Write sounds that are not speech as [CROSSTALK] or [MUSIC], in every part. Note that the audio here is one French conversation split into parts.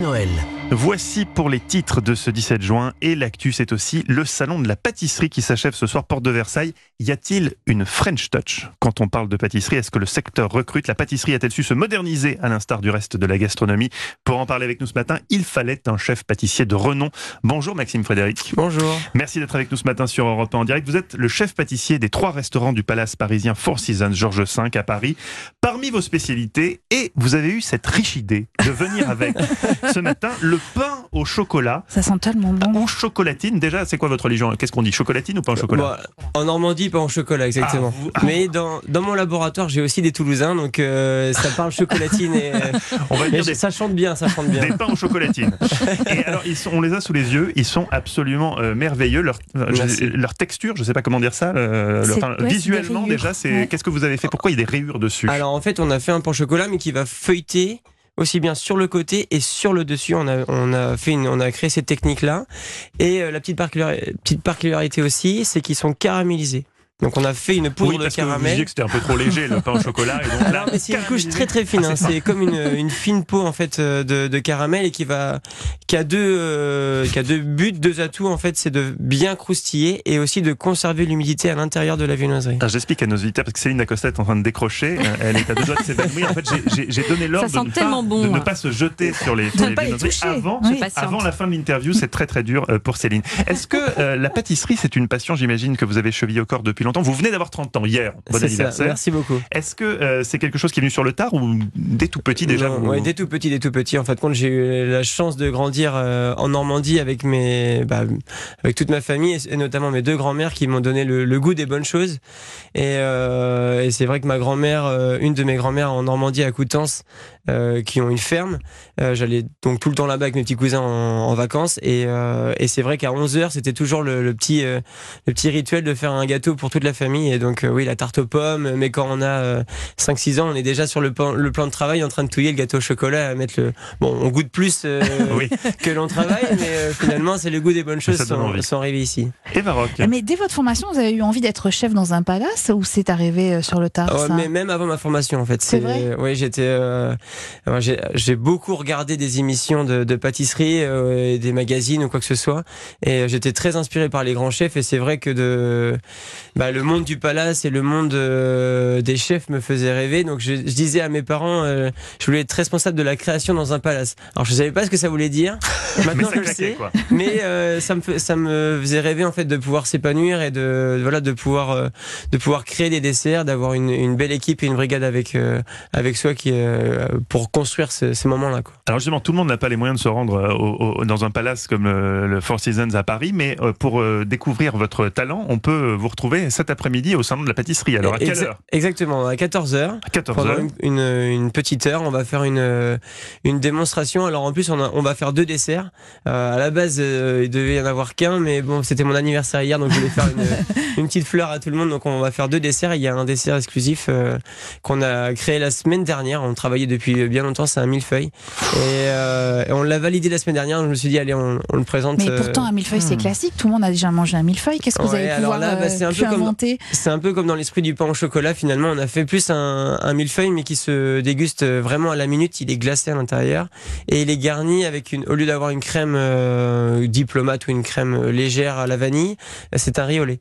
Noël. Voici pour les titres de ce 17 juin et l'actu, c'est aussi le salon de la pâtisserie qui s'achève ce soir porte de Versailles. Y a-t-il une French touch? Quand on parle de pâtisserie Est-ce que le secteur recrute? La pâtisserie a-t-elle su se moderniser à l'instar du reste de la gastronomie? Pour en parler avec nous ce matin, il fallait un chef pâtissier de renom. Bonjour Maxime Frédéric. Bonjour. Merci d'être avec nous ce matin sur Europe 1 en direct. Vous êtes le chef pâtissier des trois restaurants du Palace parisien Four Seasons Georges V à Paris. Parmi vos spécialités, et vous avez eu cette riche idée de venir avec [LAUGHS] ce matin le pain au chocolat. Ça sent tellement bon. Ou chocolatine. Déjà, c'est quoi votre religion? Qu'est-ce qu'on dit? Chocolatine ou pain au chocolat? En Normandie, pain au chocolat, exactement. Ah, vous- ah. Mais dans, dans mon laboratoire, j'ai aussi des Toulousains, donc euh, ça parle chocolatine et. [LAUGHS] euh, On va dire des, ça chante bien, ça chante bien. des pains aux chocolatines. [LAUGHS] Et alors, ils sont, on les a sous les yeux. Ils sont absolument euh, merveilleux. Leur, euh, je- leur texture, je sais pas comment dire ça. euh, enfin, visuellement, déjà, c'est Ouais. qu'est-ce que vous avez fait? Pourquoi il y a des rayures dessus? Alors en fait, on a fait un pain au chocolat, mais qui va feuilleter aussi bien sur le côté et sur le dessus. On a, on a, fait on a créé cette technique-là. Et euh, la petite particularité aussi, c'est qu'ils sont caramélisés. Donc on a fait une poudre Oui, de parce que vous caramel. disiez que c'était un peu trop léger le pain au chocolat. Et donc [LAUGHS] là, Alors, mais c'est une couche très très fine. Ah, hein. c'est. C'est comme une, une fine peau en fait euh, de, de caramel et qui va qui a deux euh, qui a deux buts, deux atouts en fait, c'est de bien croustiller et aussi de conserver l'humidité à l'intérieur de la viennoiserie. Alors, J'explique à nos auditeurs parce que Céline Dacosta est en train de décrocher. Euh, Elle est à deux doigts de s'évanouir. En fait, j'ai- j'ai- j'ai donné l'ordre de, ne tellement pas- bon, de ne hein. pas se jeter sur les, sur ne les viennoiseries avant, Oui. avant la fin de l'interview. C'est très très dur euh, pour Céline. Est-ce que euh, la pâtisserie, c'est une passion, j'imagine, que vous avez chevillée au corps depuis longtemps Vous venez d'avoir 30 ans hier. Bon C'est ça. anniversaire. Merci beaucoup. Est-ce que euh, c'est quelque chose qui est venu sur le tard ou dès tout petit déjà Non, vous- ouais, dès tout petit, dès tout petit. En fait, compte, j'ai eu la chance de grandir euh, en Normandie avec mes, bah, avec toute ma famille et, et notamment mes deux grands-mères qui m'ont donné le, le goût des bonnes choses. Et, euh, et c'est vrai que ma grand-mère, euh, une de mes grand-mères en Normandie à Coutances, euh, qui ont une ferme, euh, j'allais donc tout le temps là-bas avec mes petits cousins en, en vacances. Et, euh, et c'est vrai qu'à 11 h c'était toujours le, le petit, euh, le petit rituel de faire un gâteau pour toute la famille. Et donc, euh, oui, la tarte aux pommes. Mais quand on a euh, 5-6 ans, on est déjà sur le plan, le plan de travail en train de touiller le gâteau au chocolat, à mettre le. Bon, on goûte plus euh, [LAUGHS] Oui. que l'on travaille, mais euh, finalement, c'est le goût des bonnes choses sont, sont arrivés ici. Et Maroc. Mais dès votre formation, vous avez eu envie d'être chef dans un palace ou c'est arrivé euh, sur le tard Ouais, ça mais même avant ma formation, en fait. C'est vrai Oui, j'étais. euh, j'ai j'ai beaucoup regardé des émissions de, de pâtisserie, euh, et des magazines ou quoi que ce soit, et j'étais très inspiré par les grands chefs. Et c'est vrai que de, bah, le monde du palace et le monde euh, des chefs me faisait rêver. Donc je, je disais à mes parents, euh, je voulais être responsable de la création dans un palace. Alors je savais pas ce que ça voulait dire. [LAUGHS] Mais Maintenant ça je le claquait sais. quoi. Mais euh, ça me fait- ça me faisait rêver en fait de pouvoir s'épanouir et de voilà de pouvoir euh, de pouvoir créer des desserts, d'avoir une, une belle équipe et une brigade avec euh, avec soi qui euh, pour construire ce- ces moments-là quoi. Alors justement, tout le monde n'a pas les moyens de se rendre euh, au- au- dans un palace comme euh, le Four Seasons à Paris, mais euh, pour euh, découvrir votre talent, on peut vous retrouver cet après-midi au salon de la pâtisserie. Alors à quelle Exa- heure Exactement, à 14h. À 14 Pendant heures. une, une, une petite heure, on va faire une, euh, une démonstration. Alors en plus, on, a- on va faire deux desserts. Euh, à la base, euh, il devait y en avoir qu'un, mais bon, c'était mon anniversaire hier, donc je voulais faire une, [LAUGHS] une petite fleur à tout le monde. Donc on va faire deux desserts. Il y a un dessert exclusif euh, qu'on a créé la semaine dernière. On travaillait depuis bien longtemps, c'est un millefeuille. Et, euh, et on l'a validé la semaine dernière. Je me suis dit, allez, on, on le présente. Mais pourtant, un millefeuille, c'est hmm. classique. Tout le monde a déjà mangé un millefeuille. Qu'est-ce que vous Ouais, avez alors pouvoir là, bah, c'est un pu peu comme- C'est un peu comme dans l'esprit du pain au chocolat finalement. On a fait plus un, un millefeuille mais qui se déguste vraiment à la minute. Il est glacé à l'intérieur et il est garni avec une, au lieu d'avoir une crème euh, diplomate ou une crème euh, légère à la vanille, c'est un riz au lait.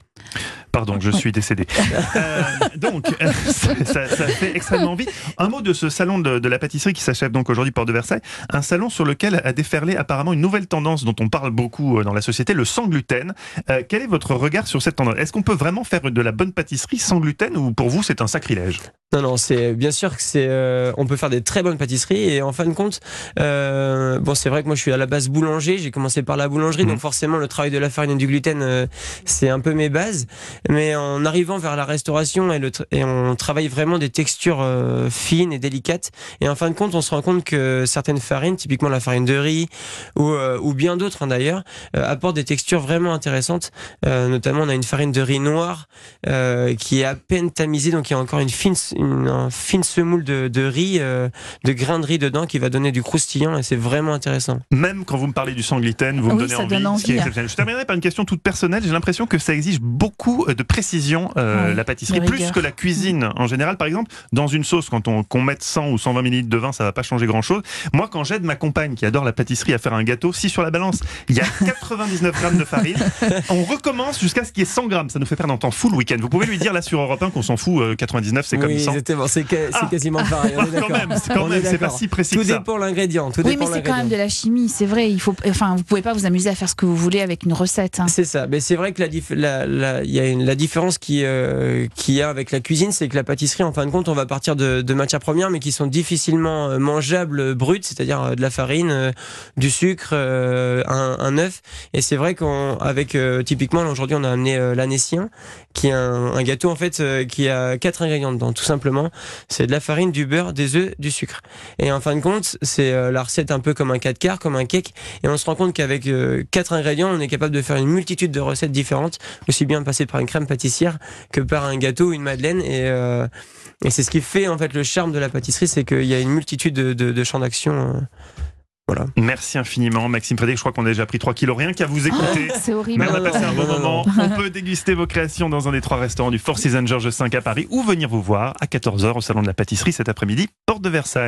Pardon, je suis décédé. [LAUGHS] Euh, donc, euh, ça, ça- ça fait extrêmement vite. Un mot de ce salon de, de la pâtisserie qui s'achève donc aujourd'hui Porte de Versailles. Un salon sur lequel a déferlé apparemment une nouvelle tendance dont on parle beaucoup euh, dans la société, le sans gluten. Euh, quel est votre regard sur cette tendance? Est-ce qu'on peut vraiment faire de la bonne pâtisserie sans gluten ou pour vous c'est un sacrilège? Non, non, c'est bien sûr que c'est. euh, on peut faire des très bonnes pâtisseries et en fin de compte, euh, bon, c'est vrai que moi je suis à la base boulanger. J'ai commencé par la boulangerie, donc forcément le travail de la farine et du gluten, euh, c'est un peu mes bases. Mais en arrivant vers la restauration et, le et on travaille vraiment des textures euh, fines et délicates. Et en fin de compte, on se rend compte que certaines farines, typiquement la farine de riz ou, euh, ou bien d'autres hein, d'ailleurs, apportent des textures vraiment intéressantes. Euh, notamment, on a une farine de riz noir euh, qui est à peine tamisée, donc il y a encore une fine, une, un fine semoule de, de riz, euh, de grains de riz dedans qui va donner du croustillant et c'est vraiment intéressant. Même quand vous me parlez du sans gluten, vous me donnez ça envie. donne ce qui est envie, exceptionnel. Je terminerai par une question toute personnelle. J'ai l'impression que ça exige beaucoup de de précision, euh, la pâtisserie, plus que la cuisine en général. Par exemple, dans une sauce, quand on qu'on mette 100 ou 120 ml de vin, ça va pas changer grand-chose. Moi, quand j'aide ma compagne qui adore la pâtisserie à faire un gâteau, si sur la balance il y a [LAUGHS] 99 grammes de farine, on recommence jusqu'à ce qu'il y ait 100 grammes. Ça nous fait perdre un temps fou le week-end. Vous pouvez lui dire là sur Europe 1 qu'on s'en fout, euh, 99 c'est comme oui, 100. Exactement. C'est Ah. quasiment pareil. On est [LAUGHS] quand d'accord. même, c'est quand On même, est c'est pas si précis Tout que ça. dépend l'ingrédient. Oui, mais c'est quand même de la chimie, c'est vrai. Il faut, enfin, vous pouvez pas vous amuser à faire ce que vous voulez avec une recette. hein. C'est ça. Mais c'est vrai que la, dif- la, la- il y a une, la différence qui euh, qu'il y a avec la cuisine, c'est que la pâtisserie, en fin de compte, on va partir de, de matières premières, mais qui sont difficilement euh, mangeables euh, brutes, c'est-à-dire euh, de la farine, euh, du sucre, euh, un, un œuf. Et c'est vrai qu'avec typiquement là, aujourd'hui, on a amené euh, l'anécien, qui est un, un gâteau en fait euh, qui a quatre ingrédients dedans, tout simplement. C'est de la farine, du beurre, des œufs, du sucre. Et en fin de compte, c'est euh, la recette un peu comme un 4 quarts, comme un cake. Et on se rend compte qu'avec euh, quatre ingrédients, on est capable de faire une multitude de recettes différentes, aussi bien passer par une crème pâtissière que par un gâteau ou une madeleine. Et, euh, c'est ce qui fait en fait le charme de la pâtisserie, c'est qu'il y a une multitude de, de- de champs d'action. Voilà. Merci infiniment, Maxime Frédéric. Je crois qu'on a déjà pris 3 kilos rien qu'à vous écouter. C'est horrible. Mais on a Non, non, passé un bon non, non, moment. On peut déguster vos créations dans un des trois restaurants du Four Seasons Georges V à Paris ou venir vous voir à 14h au Salon de la Pâtisserie cet après-midi, porte de Versailles.